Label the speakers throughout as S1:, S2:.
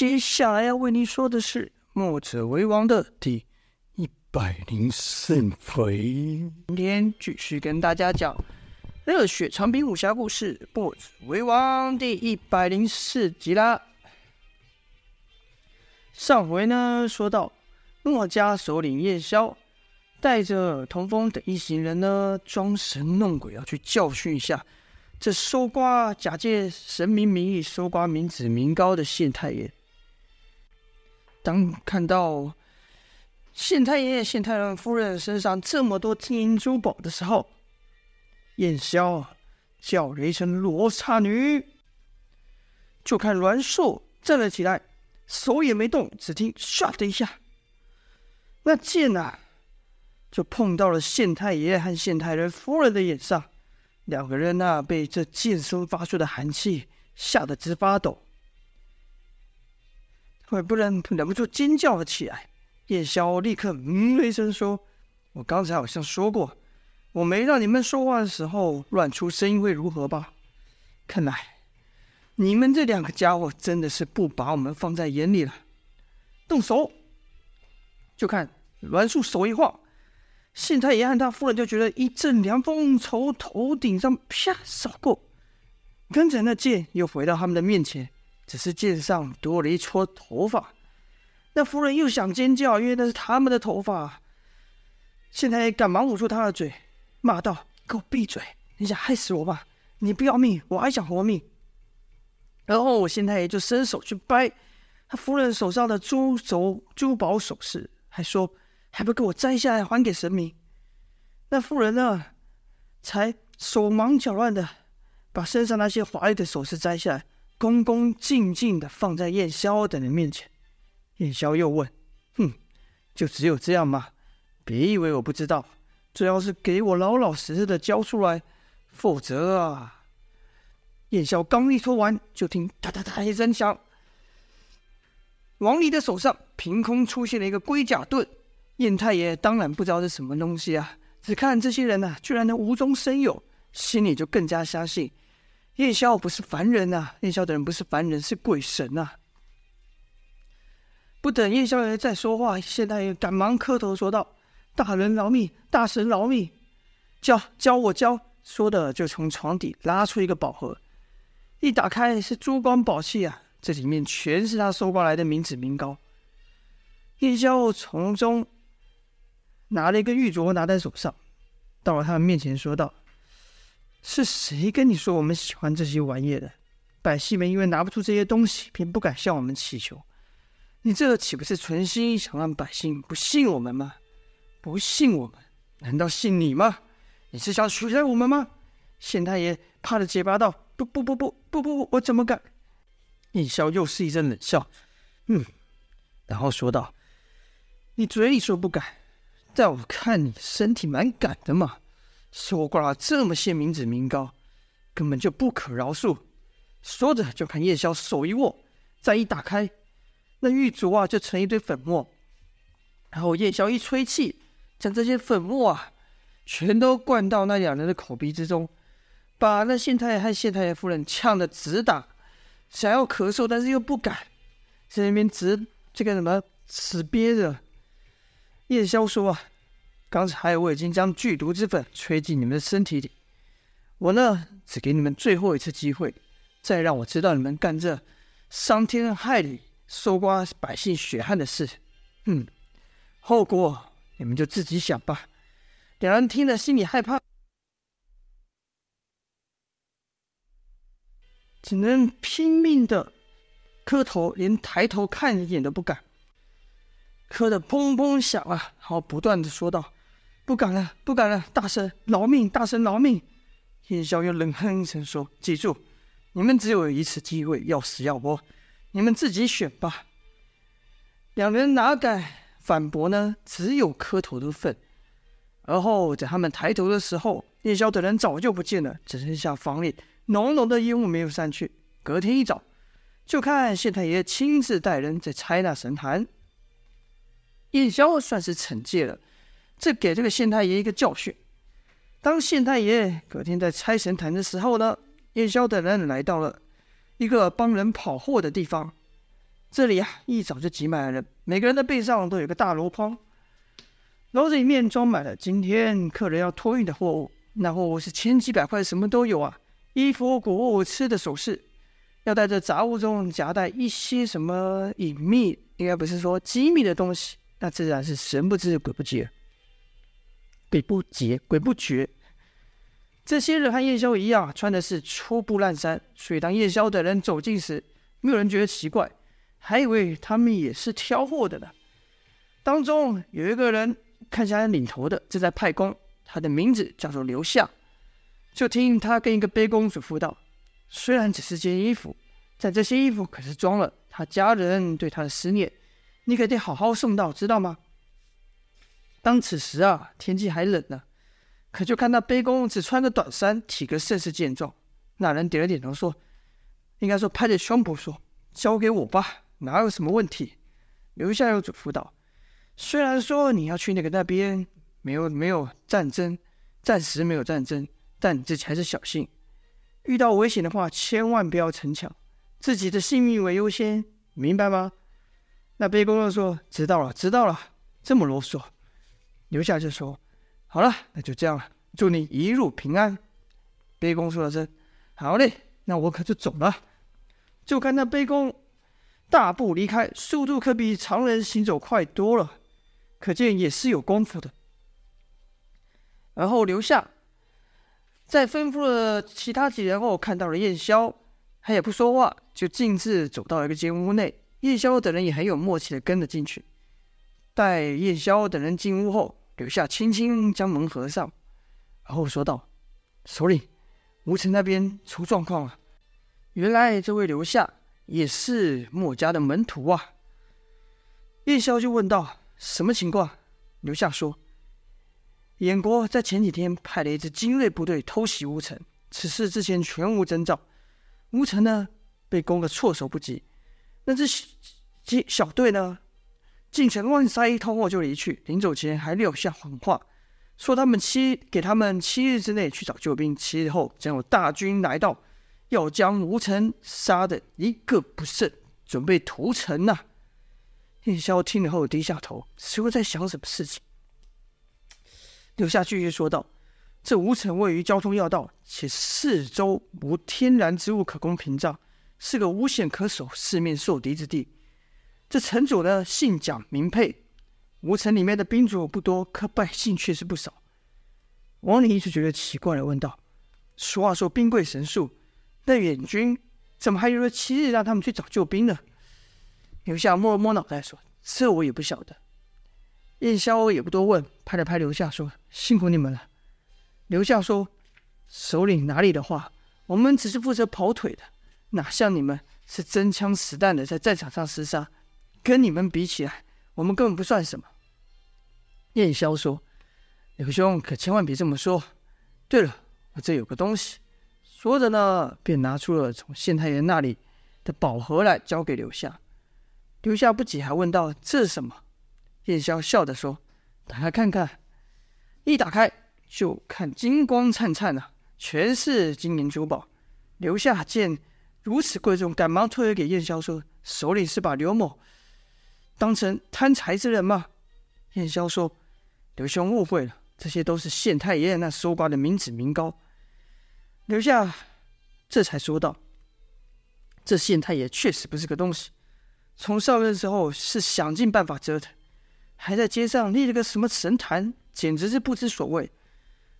S1: 接下来要为你说的是《墨者为王》的第一百零四回。今天继续跟大家讲《热血长兵武侠故事》《墨者为王》第一百零四集啦。上回呢，说到墨家首领叶萧带着童风等一行人呢，装神弄鬼，要去教训一下。这搜刮假借神明名义搜刮民脂民膏的县太爷，当看到县太爷、县太郎夫人身上这么多金银珠宝的时候，燕萧叫了一声“罗刹女”，就看栾树站了起来，手也没动，只听“唰”的一下，那剑呐，就碰到了县太爷和县太郎夫人的眼上。两个人呐，被这剑声发出的寒气吓得直发抖，会不忍忍不住尖叫了起来。叶萧立刻嗯了一声说：“我刚才好像说过，我没让你们说话的时候乱出声音会如何吧？看来你们这两个家伙真的是不把我们放在眼里了。动手！就看栾树手一晃。”县太爷和他夫人就觉得一阵凉风从头顶上啪扫过，跟着那剑又回到他们的面前，只是剑上多了一撮头发。那夫人又想尖叫，因为那是他们的头发。县太爷赶忙捂住他的嘴，骂道：“给我闭嘴！你想害死我吧？你不要命，我还想活命。”然后我县太爷就伸手去掰他夫人手上的珠轴珠宝首饰，还说。还不给我摘下来还给神明？那妇人呢？才手忙脚乱的把身上那些华丽的首饰摘下来，恭恭敬敬的放在燕萧等人面前。燕萧又问：“哼，就只有这样吗？别以为我不知道。这要是给我老老实实的交出来，否则啊……”燕萧刚一说完，就听哒哒哒一声响，王离的手上凭空出现了一个龟甲盾。燕太爷当然不知道是什么东西啊，只看这些人呐、啊，居然能无中生有，心里就更加相信叶萧不是凡人呐、啊，叶萧的人不是凡人，是鬼神呐、不等叶萧爷再说话，县太爷赶忙磕头说道：“大人饶命，大神饶命，教教我教。”说的就从床底拉出一个宝盒，一打开是珠光宝气啊，这里面全是他搜刮来的民脂民膏。叶萧从中。拿了一个玉镯，拿在手上，到了他们面前说道：“是谁跟你说我们喜欢这些玩意的？百姓们因为拿不出这些东西，便不敢向我们祈求。你这岂不是存心想让百姓不信我们吗？不信我们，难道信你吗？你是想取代我们吗？”县太爷怕的结巴道：“不不不不不不，我怎么敢？”叶萧又是一阵冷笑，嗯，然后说道：“你嘴里说不敢。”但我看你身体蛮敢的嘛，搜刮了这么些民脂民膏，根本就不可饶恕。说着，就看叶萧手一握，再一打开，那玉镯啊，就成一堆粉末。然后叶萧一吹气，将这些粉末啊，全都灌到那两人的口鼻之中，把那县太爷和县太爷夫人呛得直打，想要咳嗽，但是又不敢，在那边直这个什么死憋着。叶萧说：“啊，刚才我已经将剧毒之粉吹进你们的身体里，我呢，只给你们最后一次机会，再让我知道你们干这伤天害理、搜刮百姓血汗的事，嗯，后果你们就自己想吧。”两人听了，心里害怕，只能拼命的磕头，连抬头看一眼都不敢。磕得砰砰响啊！然后不断的说道：“不敢了，不敢了，大神饶命，大神饶命！”叶萧又冷哼一声说：“记住，你们只有一次机会，要死要活，你们自己选吧。”两人哪敢反驳呢？只有磕头的份。而后在他们抬头的时候，叶萧等人早就不见了，只剩下房里浓浓的烟雾没有散去。隔天一早，就看县太爷亲自带人在拆那神坛。叶萧算是惩戒了，这给这个县太爷一个教训。当县太爷隔天在拆神坛的时候呢，叶萧等人来到了一个帮人跑货的地方。这里啊，一早就挤满了人，每个人的背上都有个大箩筐，篓子里面装满了今天客人要托运的货物。那货物是千几百块，什么都有啊，衣服、谷物、吃的、首饰。要在这杂物中夹带一些什么隐秘，应该不是说机密的东西，那自然是神不知鬼不觉，鬼不觉鬼不觉。这些人和夜宵一样，穿的是粗布烂衫，所以当夜宵的人走近时，没有人觉得奇怪，还以为他们也是挑货的呢。当中有一个人看起来领头的，正在派工，他的名字叫做刘夏。就听他跟一个卑工嘱咐道。虽然只是件衣服，但这些衣服可是装了他家人对他的思念，你可得好好送到，知道吗？当此时啊，天气还冷呢，可就看那卑工只穿着短衫，体格甚是健壮。那人点了点头说：“应该说拍着胸脯说，交给我吧，哪有什么问题。”留下又嘱咐道：“虽然说你要去那个那边，没有没有战争，暂时没有战争，但你自己还是小心。”遇到危险的话，千万不要逞强，自己的性命为优先，明白吗？那卑公又说：“知道了，知道了。”这么啰嗦，留下就说：“好了，那就这样了，祝你一路平安。”卑公说了声：“好嘞，那我可就走了。”就看那卑公大步离开，速度可比常人行走快多了，可见也是有功夫的。然后留下。在吩咐了其他几人后，看到了燕霄，他也不说话，就径自走到一个间屋内。燕霄等人也很有默契的跟了进去。待燕霄等人进屋后，刘夏轻轻将门合上，然后说道：“首领，吴城那边出状况了。原来这位刘夏也是墨家的门徒啊。”燕霄就问道：“什么情况？”刘夏说。燕国在前几天派了一支精锐部队偷袭吴城，此事之前全无征兆。吴城呢，被攻得措手不及。那支小队呢，进城乱杀一通后就离去，临走前还撂下谎话，说他们七给他们七日之内去找救兵，七日后将有大军来到，要将吴城杀得一个不剩，准备屠城呐、啊。燕霄听了后低下头，似乎在想什么事情。留下继续说道：“这吴城位于交通要道，且四周无天然之物可供屏障，是个无险可守、四面受敌之地。这城主呢，姓蒋名沛。吴城里面的兵卒不多，可百姓却是不少。”王林一直觉得奇怪的问道：“俗话说兵贵神速，那远军怎么还有了七日让他们去找救兵呢？”刘夏摸了摸脑袋说：“这我也不晓得。”燕萧也不多问，拍了拍刘夏说：“辛苦你们了。”刘夏说：“首领哪里的话，我们只是负责跑腿的，哪像你们是真枪实弹的在战场上厮杀，跟你们比起来，我们根本不算什么。”燕霄说：“刘兄可千万别这么说。对了，我这有个东西。”说着呢，便拿出了从县太爷那里的宝盒来，交给刘夏。刘夏不解，还问道：“这是什么？”燕霄笑着说：“打开看看。”一打开就看金光灿灿的，全是金银珠宝。刘夏见如此贵重，赶忙推给燕霄说：“首领是把刘某当成贪财之人吗？”燕霄说：“刘兄误会了，这些都是县太爷那搜刮的民脂民膏。”刘夏这才说道：“这县太爷确实不是个东西，从上任之后是想尽办法折腾。”还在街上立了个什么神坛，简直是不知所谓。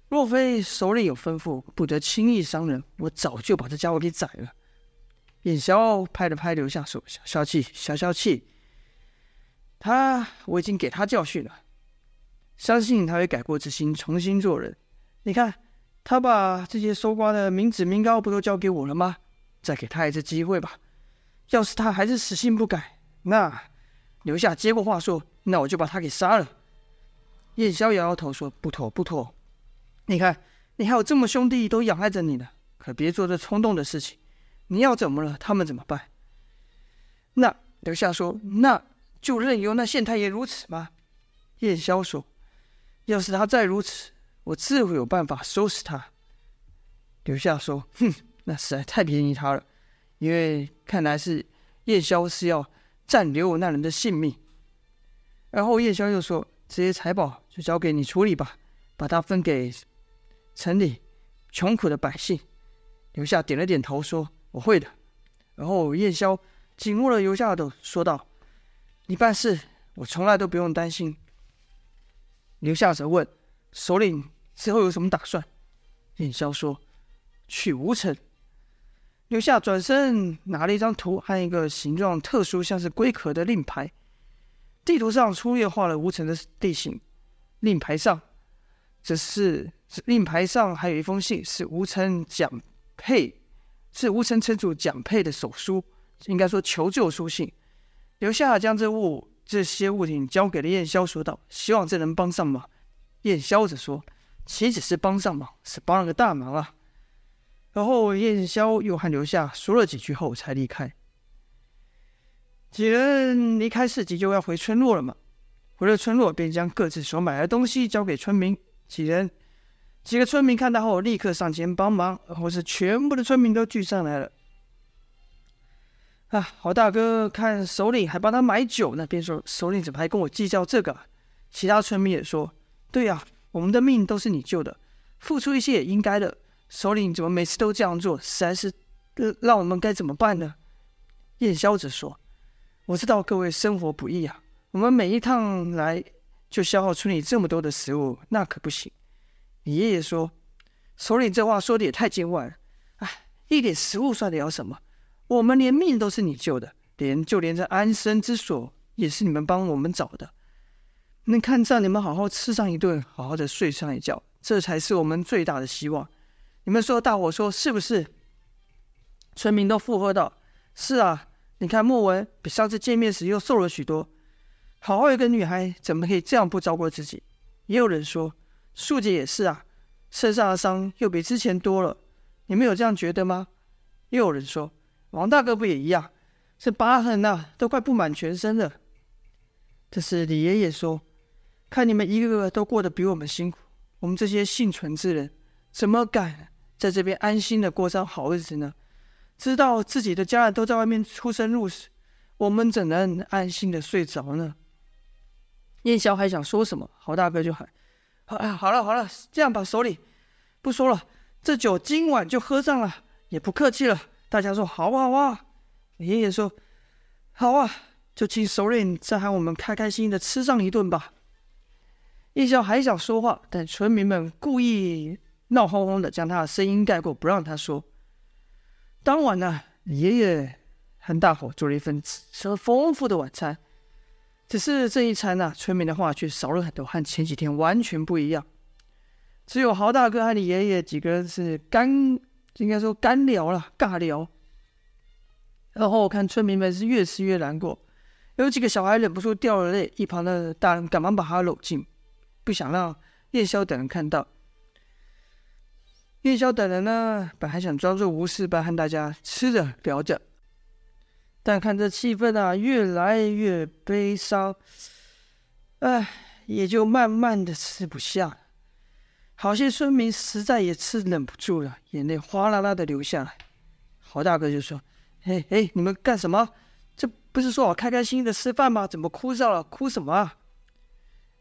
S1: 若非首领有吩咐，不得轻易伤人，我早就把这家伙给宰了。燕霄拍了拍刘夏说：“消消气，消消气。他我已经给他教训了，相信他会改过自新，重新做人。你看，他把这些搜刮的民脂民膏不都交给我了吗？再给他一次机会吧。要是他还是死性不改，那……”刘夏接过话说：“那我就把他给杀了。”燕霄摇摇头说：“不妥，不妥。你看，你还有这么兄弟都仰赖着你呢，可别做这冲动的事情。你要怎么了，他们怎么办？”那刘夏说：“那就任由那县太爷如此吗？”燕霄说：“要是他再如此，我自会有办法收拾他。”刘夏说：“哼，那实在太便宜他了，因为看来是燕霄是要。”暂留我那人的性命。而后燕萧又说：“这些财宝就交给你处理吧，把它分给城里穷苦的百姓。”刘夏点了点头，说：“我会的。”然后燕萧紧握了刘夏的手，说道：“你办事，我从来都不用担心。”刘夏则问：“首领之后有什么打算？”叶萧说：“去吴城。”刘夏转身拿了一张图和一个形状特殊、像是龟壳的令牌。地图上粗略画了吴城的地形，令牌上则是令牌上还有一封信，是吴城蒋佩，是吴城城主蒋佩的手书，应该说求救书信。刘夏将这物这些物品交给了燕萧，说道：“希望这能帮上忙。”燕萧则说：“岂止是帮上忙，是帮了个大忙啊！”然后燕萧又和刘夏说了几句后才离开。几人离开市集，就要回村落了嘛。回了村落，便将各自所买的东西交给村民。几人，几个村民看到后，立刻上前帮忙，或是全部的村民都聚上来了。啊，好大哥看首领还帮他买酒呢，便说：“首领怎么还跟我计较这个？”其他村民也说：“对呀，我们的命都是你救的，付出一些也应该的。首领怎么每次都这样做？实在是，让我们该怎么办呢？”燕萧则说。我知道各位生活不易啊，我们每一趟来就消耗村里这么多的食物，那可不行。你爷爷说：“首领这话说的也太见外了。哎，一点食物算得了什么？我们连命都是你救的，连就连这安身之所也是你们帮我们找的。能看上你们好好吃上一顿，好好的睡上一觉，这才是我们最大的希望。你们说，大伙说是不是？”村民都附和道：“是啊。”你看莫文比上次见面时又瘦了许多，好好一个女孩，怎么可以这样不照顾自己？也有人说，素姐也是啊，身上的伤又比之前多了。你们有这样觉得吗？又有人说，王大哥不也一样？这疤痕呐，都快布满全身了。这是李爷爷说，看你们一个个都过得比我们辛苦，我们这些幸存之人，怎么敢在这边安心的过上好日子呢？知道自己的家人都在外面出生入死，我们怎能安心的睡着呢？燕霄还想说什么，郝大哥就喊：“哎，好了好了，这样吧，首领，不说了，这酒今晚就喝上了，也不客气了。”大家说：“好啊好啊。”爷爷说：“好啊，就请首领再喊我们开开心心的吃上一顿吧。”燕萧还想说话，但村民们故意闹哄哄的将他的声音盖过，不让他说。当晚呢，爷爷和大伙做了一份吃了丰富的晚餐。只是这一餐呢，村民的话却少了很多，和前几天完全不一样。只有豪大哥和你爷爷几个人是干，应该说干聊了，尬聊。然后我看村民们是越吃越难过，有几个小孩忍不住掉了泪，一旁的大人赶忙把他搂进，不想让叶萧等人看到。叶萧等人呢，本还想装作无事般和大家吃着聊着，但看这气氛啊，越来越悲伤，哎，也就慢慢的吃不下了。好些村民实在也吃忍不住了，眼泪哗啦啦的流下来。郝大哥就说：“嘿嘿，你们干什么？这不是说好开开心心的吃饭吗？怎么哭上了？哭什么啊？”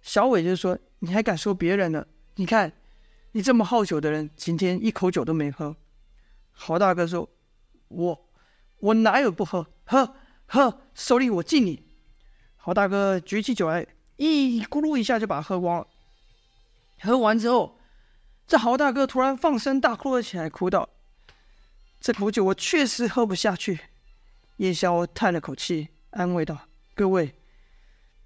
S1: 小伟就说：“你还敢说别人呢？你看。”你这么好酒的人，今天一口酒都没喝。郝大哥说：“我我哪有不喝？喝喝，手里我敬你。”郝大哥举起酒来，一咕噜一下就把它喝光了。喝完之后，这郝大哥突然放声大哭了起来，哭道：“这口酒我确实喝不下去。”叶萧叹了口气，安慰道：“各位。”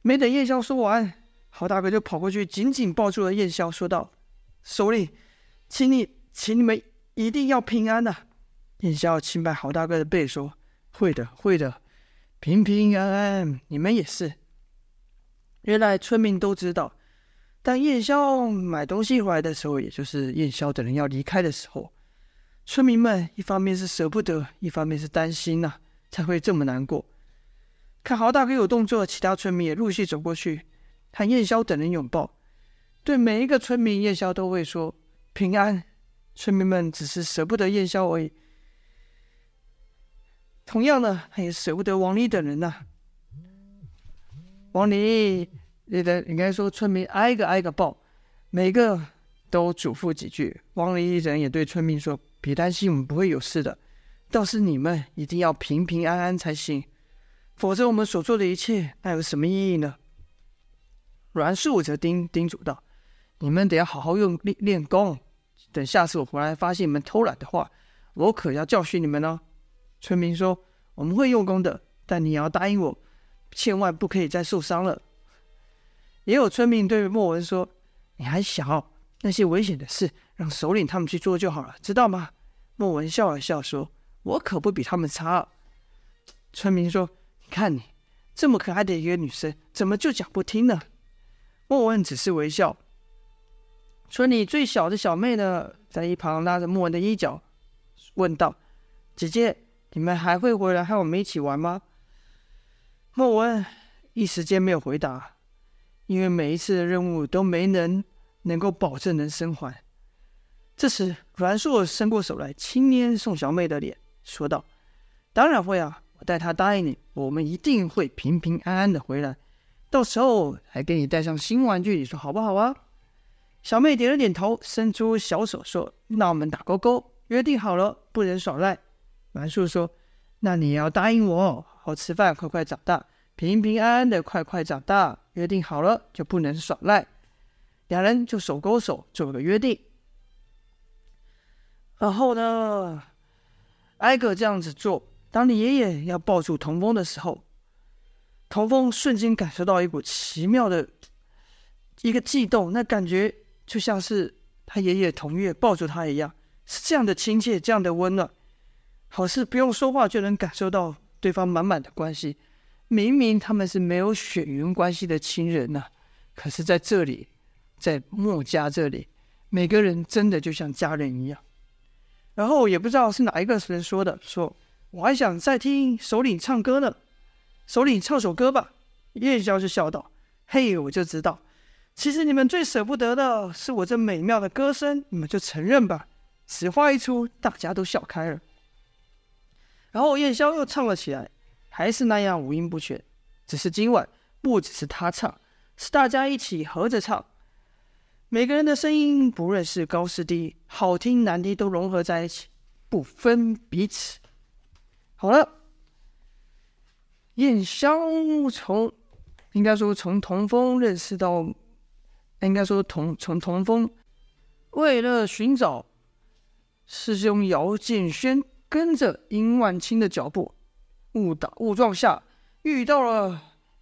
S1: 没等叶萧说完，郝大哥就跑过去，紧紧抱住了叶萧，说道。首领，请你，请你们一定要平安呐、啊！燕萧轻拍郝大哥的背，说：“会的，会的，平平安安，你们也是。”原来村民都知道，当燕萧买东西回来的时候，也就是燕萧等人要离开的时候，村民们一方面是舍不得，一方面是担心呐、才会这么难过。看豪大哥有动作，其他村民也陆续走过去，和燕萧等人拥抱。对每一个村民，燕萧都会说平安。村民们只是舍不得燕萧而已。同样的，他也舍不得王丽等人呐、王丽，你的应该说村民挨个挨个抱，每个都嘱咐几句。王离一人也对村民说：“别担心，我们不会有事的。倒是你们一定要平平安安才行，否则我们所做的一切，那有什么意义呢？”阮树则叮叮嘱道：“你们得要好好用练练功，等下次我回来发现你们偷懒的话，我可要教训你们哦。”村民说：“我们会用功的，但你也要答应我。”千万不可以再受伤了。也有村民对莫文说：“你还小，那些危险的事让首领他们去做就好了，知道吗？”莫文笑了笑说：“我可不比他们差。”村民说：“你看你这么可爱的一个女生，怎么就讲不听呢？”莫文只是微笑。村里最小的小妹呢，在一旁拉着莫文的衣角，问道：“姐姐，你们还会回来和我们一起玩吗？”莫文一时间没有回答，因为每一次的任务都没能能够保证能生还。这时，阮硕伸过手来，轻捏宋小妹的脸，说道：“当然会啊，我代她答应你，我们一定会平平安安的回来。到时候还给你带上新玩具，你说好不好啊？”小妹点了点头，伸出小手说：“那我们打勾勾，约定好了，不能耍赖。”阮硕说：“那你要答应我。”好好吃饭，快快长大，平平安安的快快长大。约定好了，就不能耍赖。两人就手勾手做了个约定。然后呢，挨个这样子做。当你爷爷要抱住童风的时候，童风瞬间感受到一股奇妙的一个悸动，那感觉就像是他爷爷童月抱住他一样，是这样的亲切，这样的温暖，好似不用说话就能感受到。对方满满的关系，明明他们是没有血缘关系的亲人呐、可是在这里，在墨家这里，每个人真的就像家人一样。然后也不知道是哪一个人说的，说我还想再听首领唱歌呢，首领唱首歌吧。叶萧就笑道：“嘿，我就知道，其实你们最舍不得的是我这美妙的歌声，你们就承认吧。”此话一出，大家都笑开了。然后燕宵又唱了起来，还是那样五音不全，只是今晚不只是他唱，是大家一起合着唱。每个人的声音，不论是高是低，好听难听，都融合在一起，不分彼此。好了，燕香从应该说从童风认识到，应该说童从童风为了寻找师兄姚建轩。跟着殷万清的脚步，误打误撞下遇到了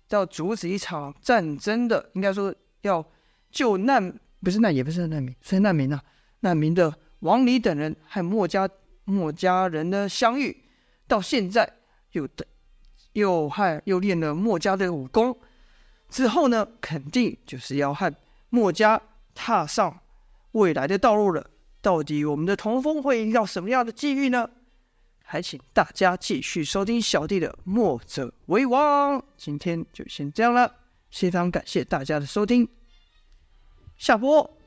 S1: 要阻止一场战争的，应该说要救难，不是难，也不是难民，是难民啊，难民的王离等人和墨家墨家人的相遇，到现在又的又和又练了墨家的武功，之后呢，肯定就是要和墨家踏上未来的道路了。到底我们的童风会遇到什么样的际遇呢？还请大家继续收听小弟的《墨者为王》，今天就先这样了，非常感谢大家的收听，下播。